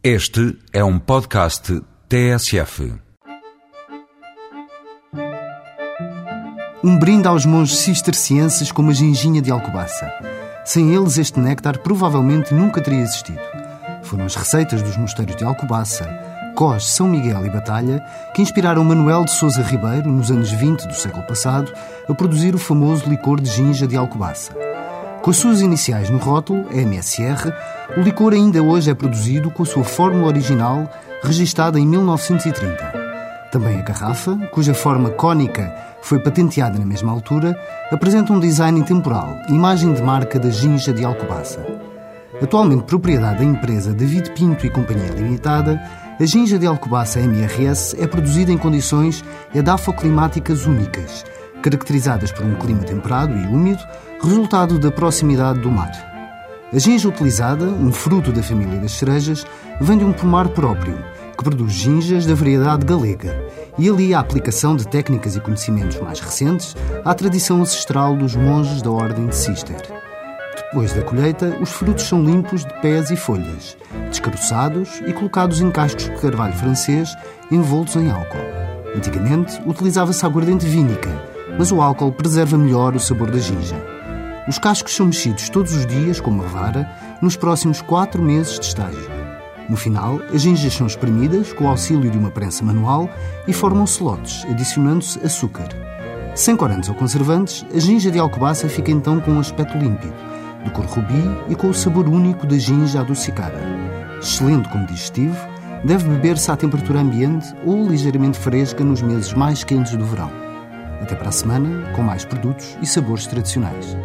Este é um podcast TSF. Um brinde aos monges cistercienses com uma ginginha de alcobaça. Sem eles, este néctar provavelmente nunca teria existido. Foram as receitas dos mosteiros de Alcobaça, Cós, São Miguel e Batalha que inspiraram Manuel de Souza Ribeiro, nos anos 20 do século passado, a produzir o famoso licor de ginja de Alcobaça. Com as suas iniciais no rótulo, MSR, o licor ainda hoje é produzido com a sua fórmula original, registada em 1930. Também a garrafa, cuja forma cônica foi patenteada na mesma altura, apresenta um design intemporal, imagem de marca da ginja de Alcobaça. Atualmente propriedade da empresa David Pinto e Companhia Limitada, a ginja de Alcobaça MRS é produzida em condições edafoclimáticas únicas, caracterizadas por um clima temperado e úmido, resultado da proximidade do mar. A ginja utilizada, um fruto da família das cerejas, vem de um pomar próprio, que produz ginjas da variedade galega, e ali a aplicação de técnicas e conhecimentos mais recentes à tradição ancestral dos monges da Ordem de Cister. Depois da colheita, os frutos são limpos de pés e folhas, descaroçados e colocados em cascos de carvalho francês envoltos em álcool. Antigamente, utilizava-se aguardente vínica, mas o álcool preserva melhor o sabor da ginja. Os cascos são mexidos todos os dias com uma vara nos próximos quatro meses de estágio. No final, as ginjas são espremidas com o auxílio de uma prensa manual e formam slots, adicionando-se açúcar. Sem corantes ou conservantes, a ginja de alcobaça fica então com um aspecto límpido, de cor rubi e com o sabor único da ginja adocicada. Excelente como digestivo, deve beber-se à temperatura ambiente ou ligeiramente fresca nos meses mais quentes do verão. Até para a semana, com mais produtos e sabores tradicionais.